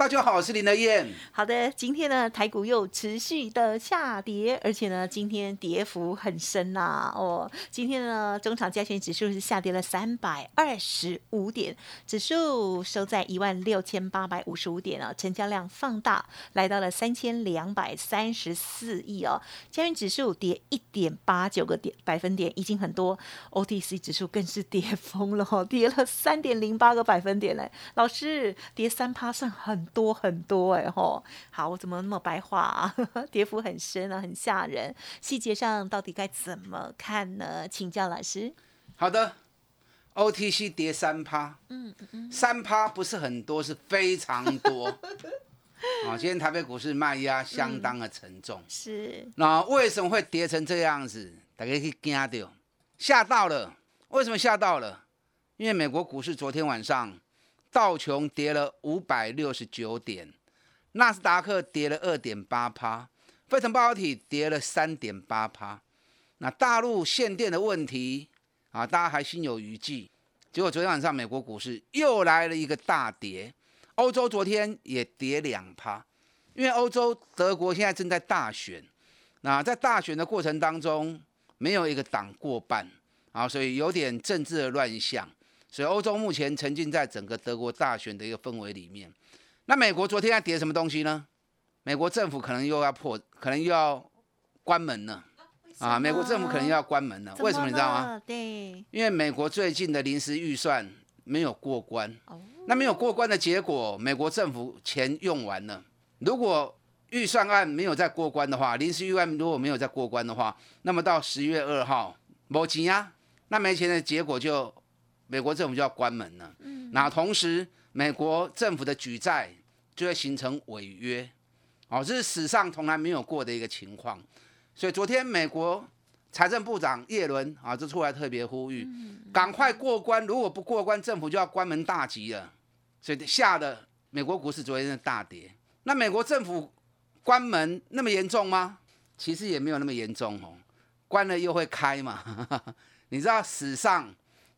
大家好，我是林德燕。好的，今天呢，台股又持续的下跌，而且呢，今天跌幅很深呐。哦，今天呢，中场加权指数是下跌了三百二十五点，指数收在一万六千八百五十五点啊，成交量放大来到了三千两百三十四亿哦。加权指数跌一点八九个点百分点，已经很多。OTC 指数更是跌疯了哦，跌了三点零八个百分点嘞。老师，跌三趴算很。多很多哎吼，好，我怎么那么白话啊？跌幅很深啊，很吓人。细节上到底该怎么看呢？请教老师。好的，OTC 跌三趴，嗯嗯，三趴不是很多，是非常多。啊，今天台北股市卖压相当的沉重。是。那为什么会跌成这样子？大家去惊到，吓到了。为什么吓到了？因为美国股市昨天晚上。道琼跌了五百六十九点，纳斯达克跌了二点八趴，费城半导体跌了三点八趴。那大陆限电的问题啊，大家还心有余悸。结果昨天晚上美国股市又来了一个大跌，欧洲昨天也跌两趴，因为欧洲德国现在正在大选，那在大选的过程当中，没有一个党过半啊，所以有点政治的乱象。所以欧洲目前沉浸在整个德国大选的一个氛围里面。那美国昨天要跌什么东西呢？美国政府可能又要破，可能又要关门了。啊，美国政府可能又要关门了。为什么你知道吗？对，因为美国最近的临时预算没有过关。哦。那没有过关的结果，美国政府钱用完了。如果预算案没有再过关的话，临时预算如果没有再过关的话，那么到十月二号没钱啊，那没钱的结果就。美国政府就要关门了，嗯那同时美国政府的举债就会形成违约，哦，这是史上从来没有过的一个情况。所以昨天美国财政部长耶伦啊就出来特别呼吁，赶快过关，如果不过关，政府就要关门大吉了。所以吓得美国股市昨天的大跌。那美国政府关门那么严重吗？其实也没有那么严重哦，关了又会开嘛。你知道史上？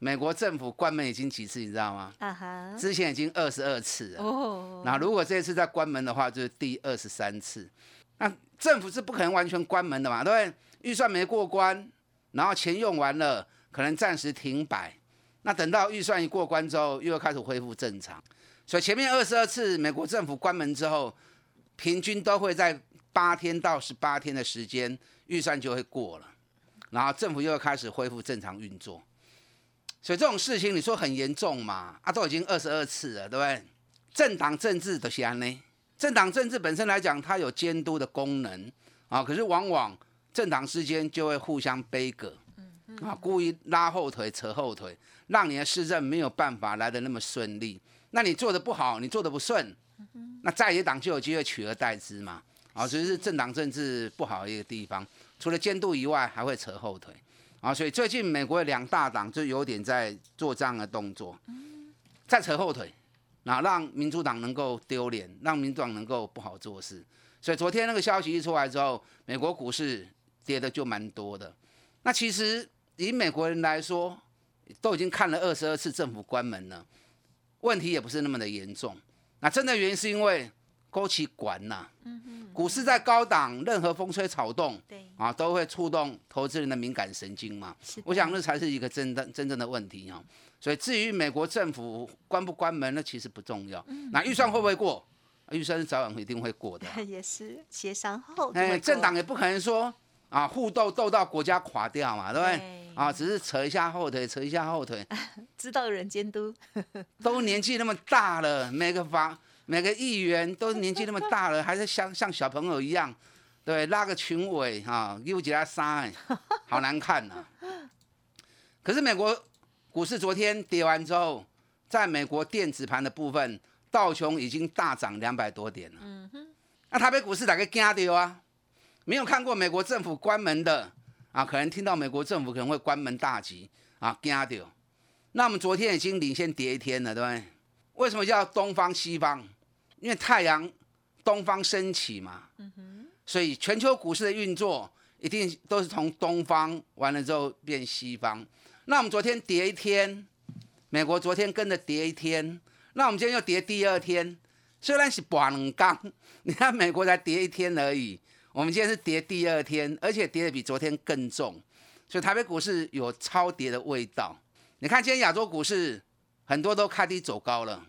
美国政府关门已经几次，你知道吗？啊哈，之前已经二十二次了。哦，那如果这次再关门的话，就是第二十三次。那政府是不可能完全关门的嘛？对不对？预算没过关，然后钱用完了，可能暂时停摆。那等到预算一过关之后，又要开始恢复正常。所以前面二十二次美国政府关门之后，平均都会在八天到十八天的时间，预算就会过了，然后政府又要开始恢复正常运作。所以这种事情你说很严重嘛？啊，都已经二十二次了，对不对？政党政治的安呢？政党政治本身来讲，它有监督的功能啊，可是往往政党之间就会互相背戈，啊，故意拉后腿、扯后腿，让你的市政没有办法来的那么顺利。那你做的不好，你做的不顺，那在野党就有机会取而代之嘛？啊，所以是政党政治不好的一个地方，除了监督以外，还会扯后腿。啊，所以最近美国的两大党就有点在做这样的动作，在扯后腿，那让民主党能够丢脸，让民主党能够不好做事。所以昨天那个消息一出来之后，美国股市跌的就蛮多的。那其实以美国人来说，都已经看了二十二次政府关门了，问题也不是那么的严重。那真的原因是因为。勾起管呐，股市在高档，任何风吹草动，对啊，都会触动投资人的敏感神经嘛。我想那才是一个真的真正的问题啊。所以至于美国政府关不关门，那其实不重要。那预算会不会过？预算是早晚一定会过的。也是协商后。哎，政党也不可能说啊，互斗斗到国家垮掉嘛，对不对？啊，只是扯一下后腿，扯一下后腿。知道有人监督。都年纪那么大了，每个房。每个议员都年纪那么大了，还是像像小朋友一样，对，拉个裙尾哈，又几他衫，好难看呐。可是美国股市昨天跌完之后，在美国电子盘的部分，道琼已经大涨两百多点了。嗯哼，那台北股市大概惊掉啊？没有看过美国政府关门的啊，可能听到美国政府可能会关门大吉啊，惊掉。那我们昨天已经领先跌一天了，对不对？为什么叫东方西方？因为太阳东方升起嘛。所以全球股市的运作一定都是从东方完了之后变西方。那我们昨天跌一天，美国昨天跟着跌一天，那我们今天又跌第二天。虽然是半冷刚，你看美国才跌一天而已，我们今天是跌第二天，而且跌的比昨天更重。所以台北股市有超跌的味道。你看今天亚洲股市很多都开低走高了。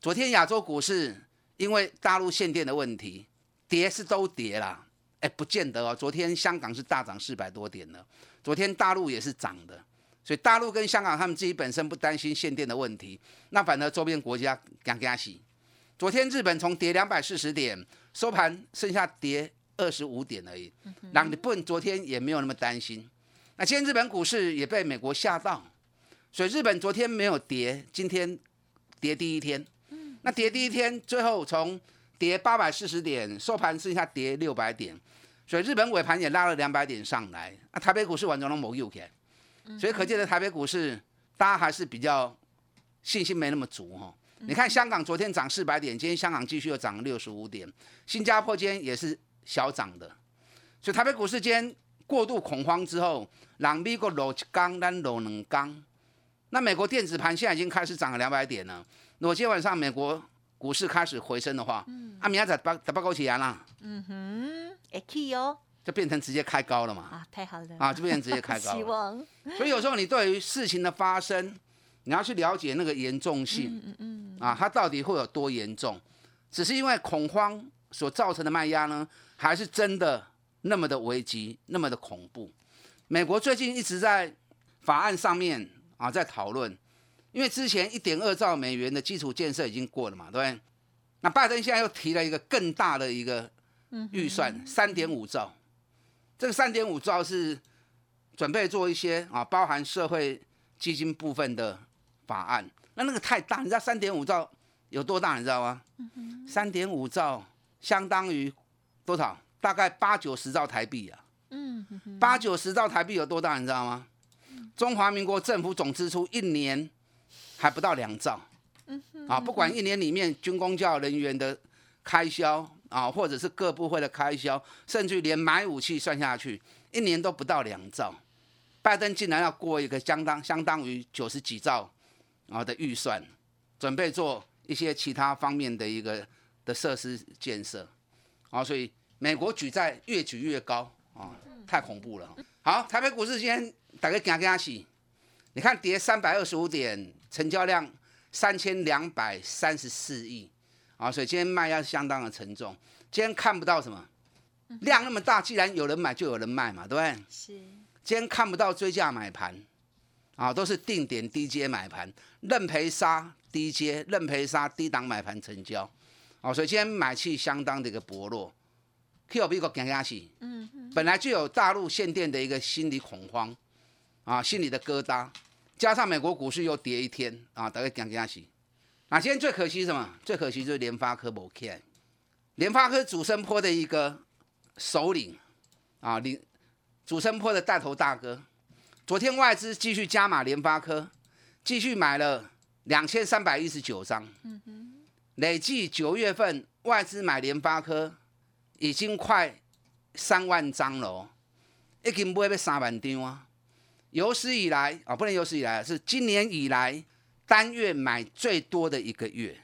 昨天亚洲股市因为大陆限电的问题，跌是都跌啦，哎，不见得哦。昨天香港是大涨四百多点的，昨天大陆也是涨的。所以大陆跟香港他们自己本身不担心限电的问题，那反而周边国家刚刚洗。昨天日本从跌两百四十点收盘，剩下跌二十五点而已。那日本昨天也没有那么担心。那今天日本股市也被美国吓到，所以日本昨天没有跌，今天跌第一天。那跌第一天，最后从跌八百四十点收盘，剩下跌六百点，所以日本尾盘也拉了两百点上来。啊台北股市完全都没有开。所以可见的台北股市，大家还是比较信心没那么足哈。你看香港昨天涨四百点，今天香港继续又涨了六十五点，新加坡今天也是小涨的。所以台北股市今天过度恐慌之后，让美国落一缸，咱落两缸。那美国电子盘现在已经开始涨了两百点了。如果今天晚上美国股市开始回升的话，啊，明仔八八高起来啦。嗯哼，会去哦。就变成直接开高了嘛？啊，太好了！啊，就变成直接开高。希望。所以有时候你对于事情的发生，你要去了解那个严重性。嗯嗯。啊，它到底会有多严重？只是因为恐慌所造成的卖压呢，还是真的那么的危机，那么的恐怖？美国最近一直在法案上面啊，在讨论，因为之前一点二兆美元的基础建设已经过了嘛，对不对？那拜登现在又提了一个更大的一个预算，三点五兆。这个三点五兆是准备做一些啊，包含社会基金部分的法案。那那个太大，你知道三点五兆有多大？你知道吗？三点五兆相当于多少？大概八九十兆台币啊。嗯，八九十兆台币有多大？你知道吗？中华民国政府总支出一年还不到两兆。啊，不管一年里面军工教人员的开销。啊，或者是各部会的开销，甚至连买武器算下去，一年都不到两兆。拜登竟然要过一个相当相当于九十几兆啊的预算，准备做一些其他方面的一个的设施建设。啊，所以美国举债越举越高啊，太恐怖了。好，台北股市今天大概惊惊死，你看跌三百二十五点，成交量三千两百三十四亿。啊，所以今天卖压相当的沉重。今天看不到什么量那么大，既然有人买，就有人卖嘛，对不对？是。今天看不到追价买盘，啊，都是定点低阶买盘，认赔杀低阶，认赔杀低档买盘成交。啊，所以今天买气相当的一个薄弱。Q B 个降压气，嗯嗯，本来就有大陆限电的一个心理恐慌，啊，心里的疙瘩，加上美国股市又跌一天，啊，大概降压气。那今天最可惜什么？最可惜就是联发科没开。联发科主升坡的一个首领啊，领主升坡的带头大哥。昨天外资继续加码联发科，继续买了两千三百一十九张。嗯哼。累计九月份外资买联发科已经快三万张了，已经买要三万张啊。有史以来啊，不能有史以来，是今年以来。单月买最多的一个月，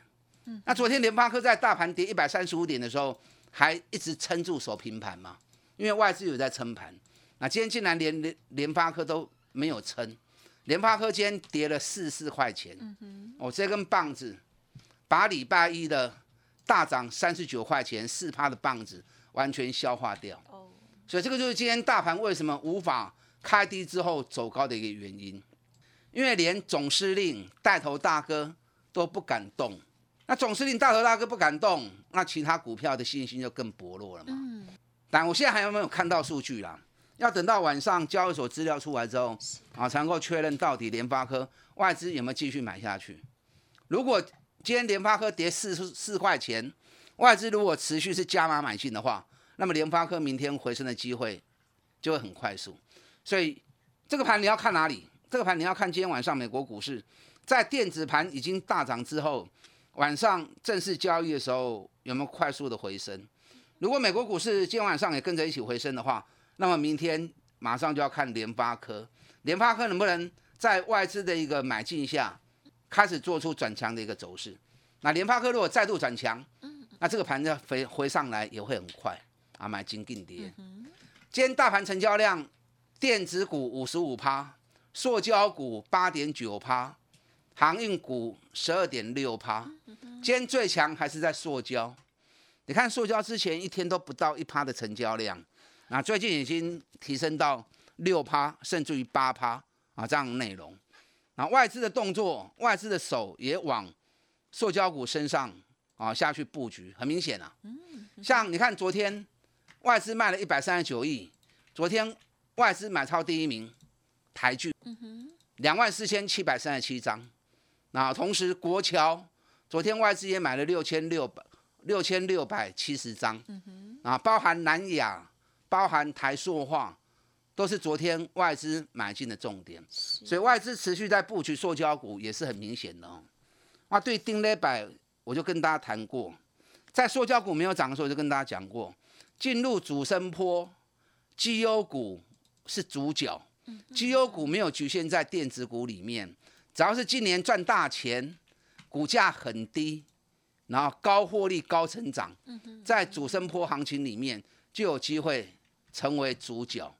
那昨天联发科在大盘跌一百三十五点的时候，还一直撑住守平盘嘛？因为外资有在撑盘。那今天竟然连联联发科都没有撑，联发科今天跌了四四块钱。哦，这根棒子把礼拜一的大涨三十九块钱四趴的棒子完全消化掉。哦，所以这个就是今天大盘为什么无法开低之后走高的一个原因。因为连总司令带头大哥都不敢动，那总司令带头大哥不敢动，那其他股票的信心就更薄弱了嘛。嗯。但我现在还有没有看到数据啦？要等到晚上交易所资料出来之后，啊，才能够确认到底联发科外资有没有继续买下去。如果今天联发科跌四四块钱，外资如果持续是加码买进的话，那么联发科明天回升的机会就会很快速。所以这个盘你要看哪里？这个盘你要看今天晚上美国股市在电子盘已经大涨之后，晚上正式交易的时候有没有快速的回升？如果美国股市今天晚上也跟着一起回升的话，那么明天马上就要看联发科，联发科能不能在外资的一个买进下？开始做出转强的一个走势，那联发科如果再度转强，那这个盘要回回上来也会很快啊，买金定跌。今天大盘成交量，电子股五十五趴，塑胶股八点九趴，航运股十二点六趴。今天最强还是在塑胶，你看塑胶之前一天都不到一趴的成交量，那最近已经提升到六趴，甚至于八趴啊这样的内容。那外资的动作，外资的手也往塑胶股身上啊下去布局，很明显啊。像你看，昨天外资卖了一百三十九亿，昨天外资买超第一名台剧，两万四千七百三十七张。那同时国桥昨天外资也买了六千六百六千六百七十张。啊，包含南亚，包含台塑化。都是昨天外资买进的重点，所以外资持续在布局塑胶股也是很明显的哦。啊，对丁磊百，我就跟大家谈过，在塑胶股没有涨的时候，我就跟大家讲过，进入主升坡，绩优股是主角，绩优股没有局限在电子股里面，只要是今年赚大钱，股价很低，然后高获利、高成长，在主升坡行情里面就有机会成为主角。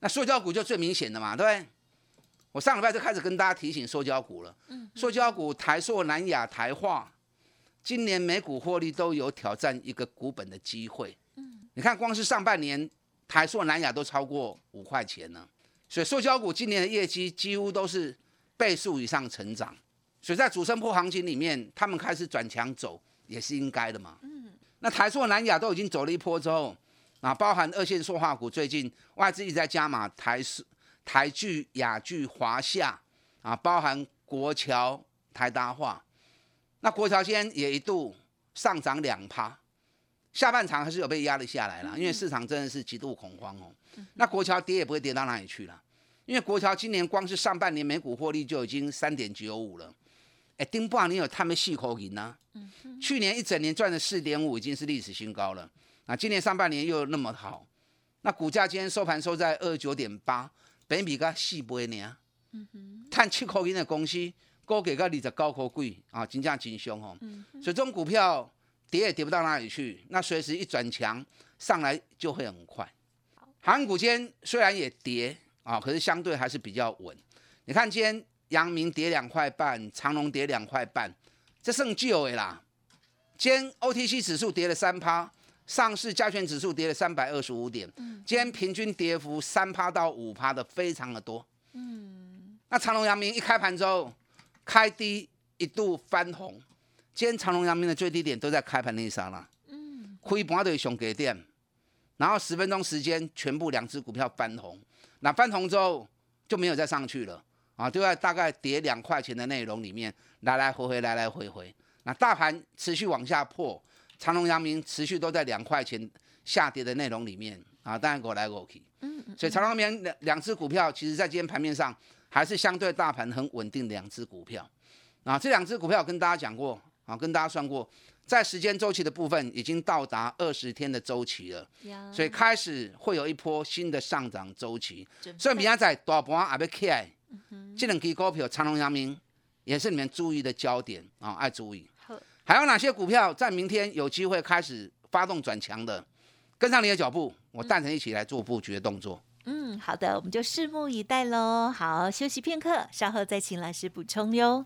那塑胶股就最明显的嘛，对不对？我上礼拜就开始跟大家提醒塑胶股了。嗯，塑胶股台塑、南亚、台化，今年每股获利都有挑战一个股本的机会。嗯，你看光是上半年台塑、南亚都超过五块钱呢，所以塑胶股今年的业绩几乎都是倍数以上成长。所以在主升波行情里面，他们开始转强走也是应该的嘛。嗯，那台塑、南亚都已经走了一波之后。啊，包含二线塑化股，最近外资一直在加码台塑、台聚、雅聚、华夏啊，包含国桥、台达化。那国桥今天也一度上涨两趴，下半场还是有被压了下来了，因为市场真的是极度恐慌哦。那国桥跌也不会跌到哪里去了，因为国桥今年光是上半年每股获利就已经三点九五了。哎，丁爸，你有他们细口银呢？去年一整年赚了四点五，已经是历史新高了。那今年上半年又那么好，那股价今天收盘收在二十九点八，比比个四倍呢。嗯哼，碳七口银的公司，高给个二十九块贵啊，金价真凶哦。嗯所以这种股票跌也跌不到哪里去，那随时一转强上来就会很快。航股今天虽然也跌啊，可是相对还是比较稳。你看今天阳明跌两块半，长隆跌两块半，这剩旧的啦。今天 OTC 指数跌了三趴。上市加权指数跌了三百二十五点，今天平均跌幅三趴到五趴的非常的多。嗯，那长隆、阳明一开盘之后开低一度翻红，今天长隆、阳明的最低点都在开盘那一刹那，嗯，亏盘的熊给点，然后十分钟时间全部两只股票翻红，那翻红之后就没有再上去了。啊，就在大概跌两块钱的内容里面来来回回来来回回，那大盘持续往下破。长隆、阳明持续都在两块钱下跌的内容里面。啊，当然我来我去，嗯，所以长隆、阳明两两只股票，其实在今天盘面上还是相对大盘很稳定的两只股票。啊。这两只股票跟大家讲过啊，跟大家算过，在时间周期的部分已经到达二十天的周期了，所以开始会有一波新的上涨周期。所以明天在大盘也要起来，这两支股票长隆、阳明也是你们注意的焦点啊，爱注意。还有哪些股票在明天有机会开始发动转强的？跟上你的脚步，我带着一起来做布局的动作。嗯，好的，我们就拭目以待喽。好，休息片刻，稍后再请老师补充哟。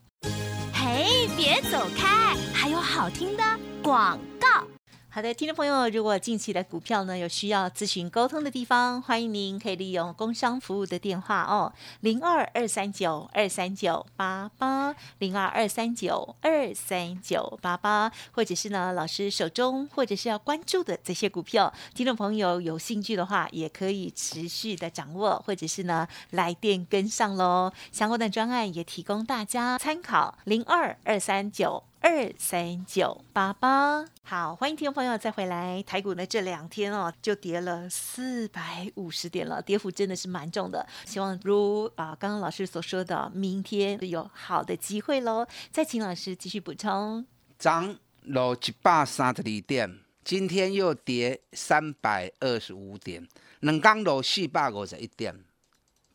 哎，别走开，还有好听的广告。好的，听众朋友，如果近期的股票呢有需要咨询沟通的地方，欢迎您可以利用工商服务的电话哦，零二二三九二三九八八，零二二三九二三九八八，或者是呢老师手中或者是要关注的这些股票，听众朋友有兴趣的话，也可以持续的掌握，或者是呢来电跟上喽。相关的专案也提供大家参考，零二二三九。二三九八八。好，欢迎听众朋友再回来。台股呢这两天哦，就跌了四百五十点了，跌幅真的是蛮重的。希望如啊刚刚老师所说的，明天有好的机会喽。再请老师继续补充。涨了一百三十二点，今天又跌三百二十五点，两刚落四百五十一点，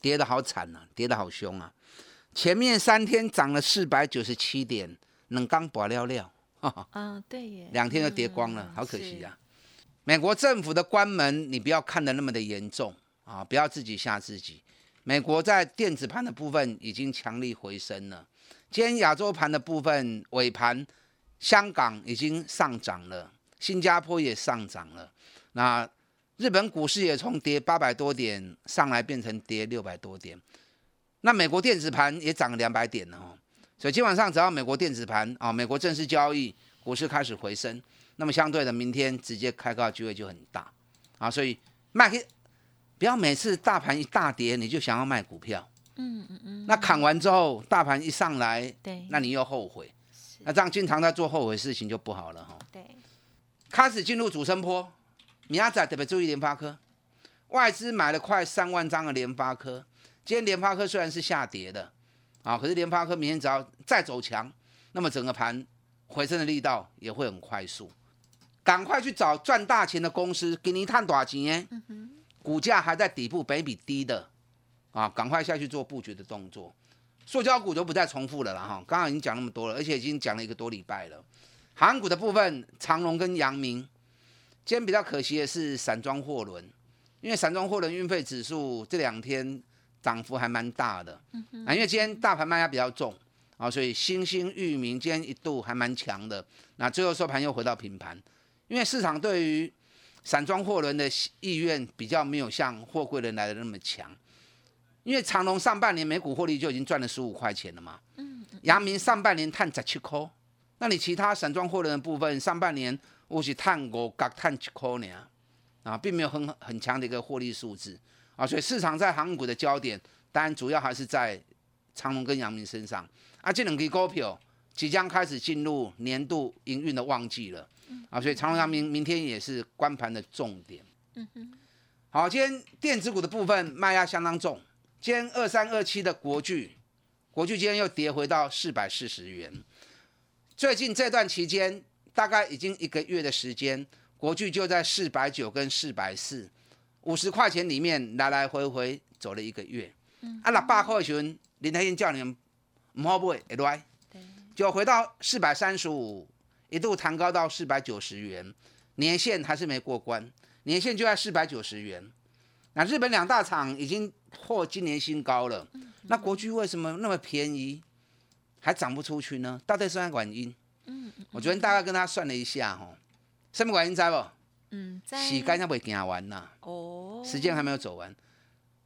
跌得好惨啊，跌得好凶啊！前面三天涨了四百九十七点，冷刚拔了了，啊，对耶，两天就跌光了，好可惜啊！美国政府的关门，你不要看得那么的严重啊，不要自己吓自己。美国在电子盘的部分已经强力回升了，今天亚洲盘的部分尾盘，香港已经上涨了，新加坡也上涨了，那日本股市也从跌八百多点上来变成跌六百多点。那美国电子盘也涨了两百点了哦，所以今晚上只要美国电子盘啊，美国正式交易，股市开始回升，那么相对的明天直接开高机会就很大啊，所以卖不要每次大盘一大跌你就想要卖股票，嗯嗯嗯，那砍完之后大盘一上来，对，那你又后悔，那这样经常在做后悔事情就不好了哈。对，开始进入主升坡，明仔特别注意联发科，外资买了快三万张的联发科。今天联发科虽然是下跌的，啊，可是联发科明天只要再走强，那么整个盘回升的力道也会很快速。赶快去找赚大钱的公司，给你探多少钱？股价还在底部，北比低的，啊，赶快下去做布局的动作。塑胶股就不再重复了啦，哈，刚刚已经讲那么多了，而且已经讲了一个多礼拜了。航股的部分，长隆跟阳明，今天比较可惜的是散装货轮，因为散装货轮运费指数这两天。涨幅还蛮大的，啊，因为今天大盘卖压比较重啊，所以新兴域名今天一度还蛮强的，那最后收盘又回到平盘，因为市场对于散装货轮的意愿比较没有像货柜轮来的那么强，因为长隆上半年每股获利就已经赚了十五块钱了嘛，嗯，阳明上半年探十七块，那你其他散装货轮的部分上半年我是探五角探七块呢，啊，并没有很很强的一个获利数字。啊，所以市场在航运股的焦点，当然主要还是在长隆跟阳明身上。啊，这两支股票即将开始进入年度营运的旺季了。啊，所以长隆、阳明明天也是关盘的重点。嗯哼。好，今天电子股的部分卖压相当重。今天二三二七的国巨，国巨今天又跌回到四百四十元。最近这段期间，大概已经一个月的时间，国巨就在四百九跟四百四。五十块钱里面来来回回走了一个月，啊，六百块钱，林台燕叫你们唔好买，会来，就回到四百三十五，一度弹高到四百九十元，年限还是没过关，年限就在四百九十元。那日本两大厂已经破今年新高了，那国巨为什么那么便宜，还涨不出去呢？到底是哪原因？嗯，我昨天大概跟他算了一下，吼，什么原因在不？嗯，时间还未行完呐。哦，时间还没有走完。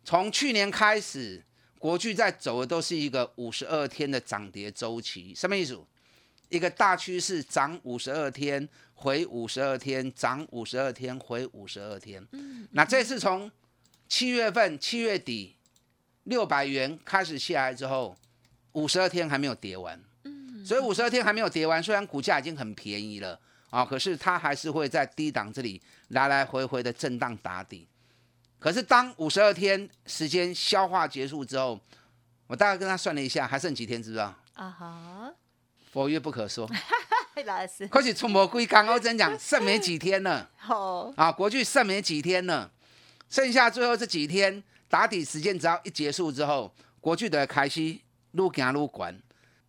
从去年开始，国巨在走的都是一个五十二天的涨跌周期。什么意思？一个大趋势，涨五十二天，回五十二天，涨五十二天，回五十二天。嗯，那这次从七月份七月底六百元开始下来之后，五十二天还没有跌完。嗯，所以五十二天还没有跌完，虽然股价已经很便宜了。啊，可是它还是会在低档这里来来回回的震荡打底。可是当五十二天时间消化结束之后，我大概跟他算了一下，还剩几天，知不知道？啊哈，佛曰不可说。老师，可是从魔鬼刚刚真讲，剩没几天了。好啊，国剧剩没几天了，剩下最后这几天打底时间只要一结束之后，国剧的开始路行路管，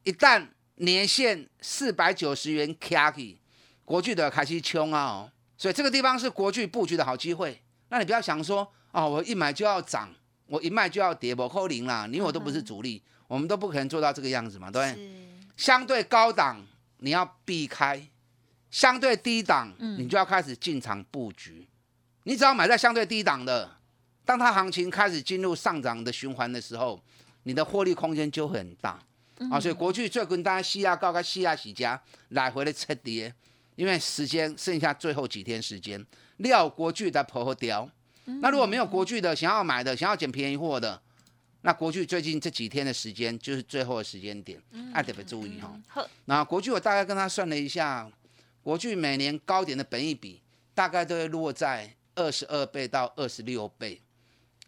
一旦年限四百九十元卡起。国巨的开始冲啊，所以这个地方是国巨布局的好机会。那你不要想说哦，我一买就要涨，我一卖就要跌，我扣零啦。你我都不是主力，我们都不可能做到这个样子嘛，对不对？相对高档你要避开，相对低档你就要开始进场布局。你只要买在相对低档的，当它行情开始进入上涨的循环的时候，你的获利空间就会很大啊。所以国巨最近大家西亚高跟西亚喜家来回的测跌。因为时间剩下最后几天时间，料国巨的破掉。那如果没有国巨的想要买的，想要捡便宜货的，那国巨最近这几天的时间就是最后的时间点，爱特别注意哈。好，那国巨我大概跟他算了一下，国巨每年高点的本益比大概都会落在二十二倍到二十六倍。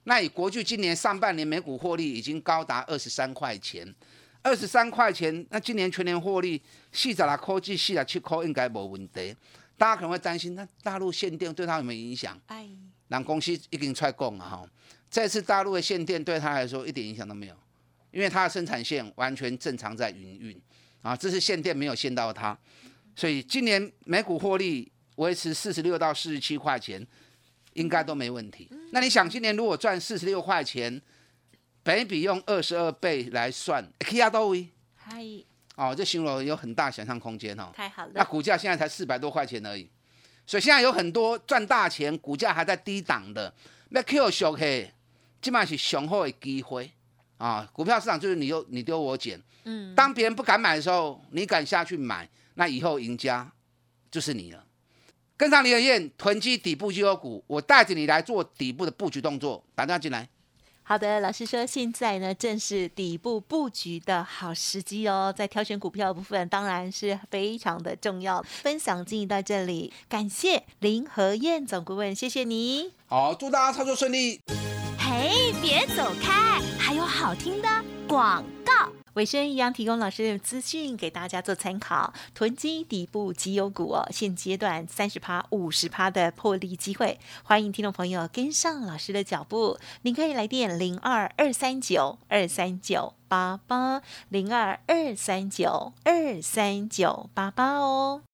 那以国巨今年上半年每股获利已经高达二十三块钱，二十三块钱，那今年全年获利四十来科技四十七块应该没问题。大家可能会担心，那大陆限电对他有没有影响？哎，让公司已经出来讲了哈，这次大陆的限电对他来说一点影响都没有，因为它的生产线完全正常在营运啊，这是限电没有限到它，所以今年每股获利维持四十六到四十七块钱，应该都没问题。那你想，今年如果赚四十六块钱，本比用二十二倍来算，可以压到位嗨，哦，这形容有很大想象空间哦。太好了，那股价现在才四百多块钱而已，所以现在有很多赚大钱，股价还在低档的，那 Q 小 K，，基本上是雄厚的机会啊。股票市场就是你丢你丢我捡，嗯，当别人不敢买的时候，你敢下去买，那以后赢家就是你了。跟上李尔燕囤积底部绩优股，我带着你来做底部的布局动作，打电话进来。好的，老师说现在呢正是底部布局的好时机哦，在挑选股票的部分当然是非常的重要。分享进行到这里，感谢林和燕总顾问，谢谢你。好，祝大家操作顺利。嘿，别走开，还有好听的广告。尾声一样提供老师的资讯给大家做参考，囤积底部绩优股哦，现阶段三十趴、五十趴的破利机会，欢迎听众朋友跟上老师的脚步。您可以来电零二二三九二三九八八零二二三九二三九八八哦。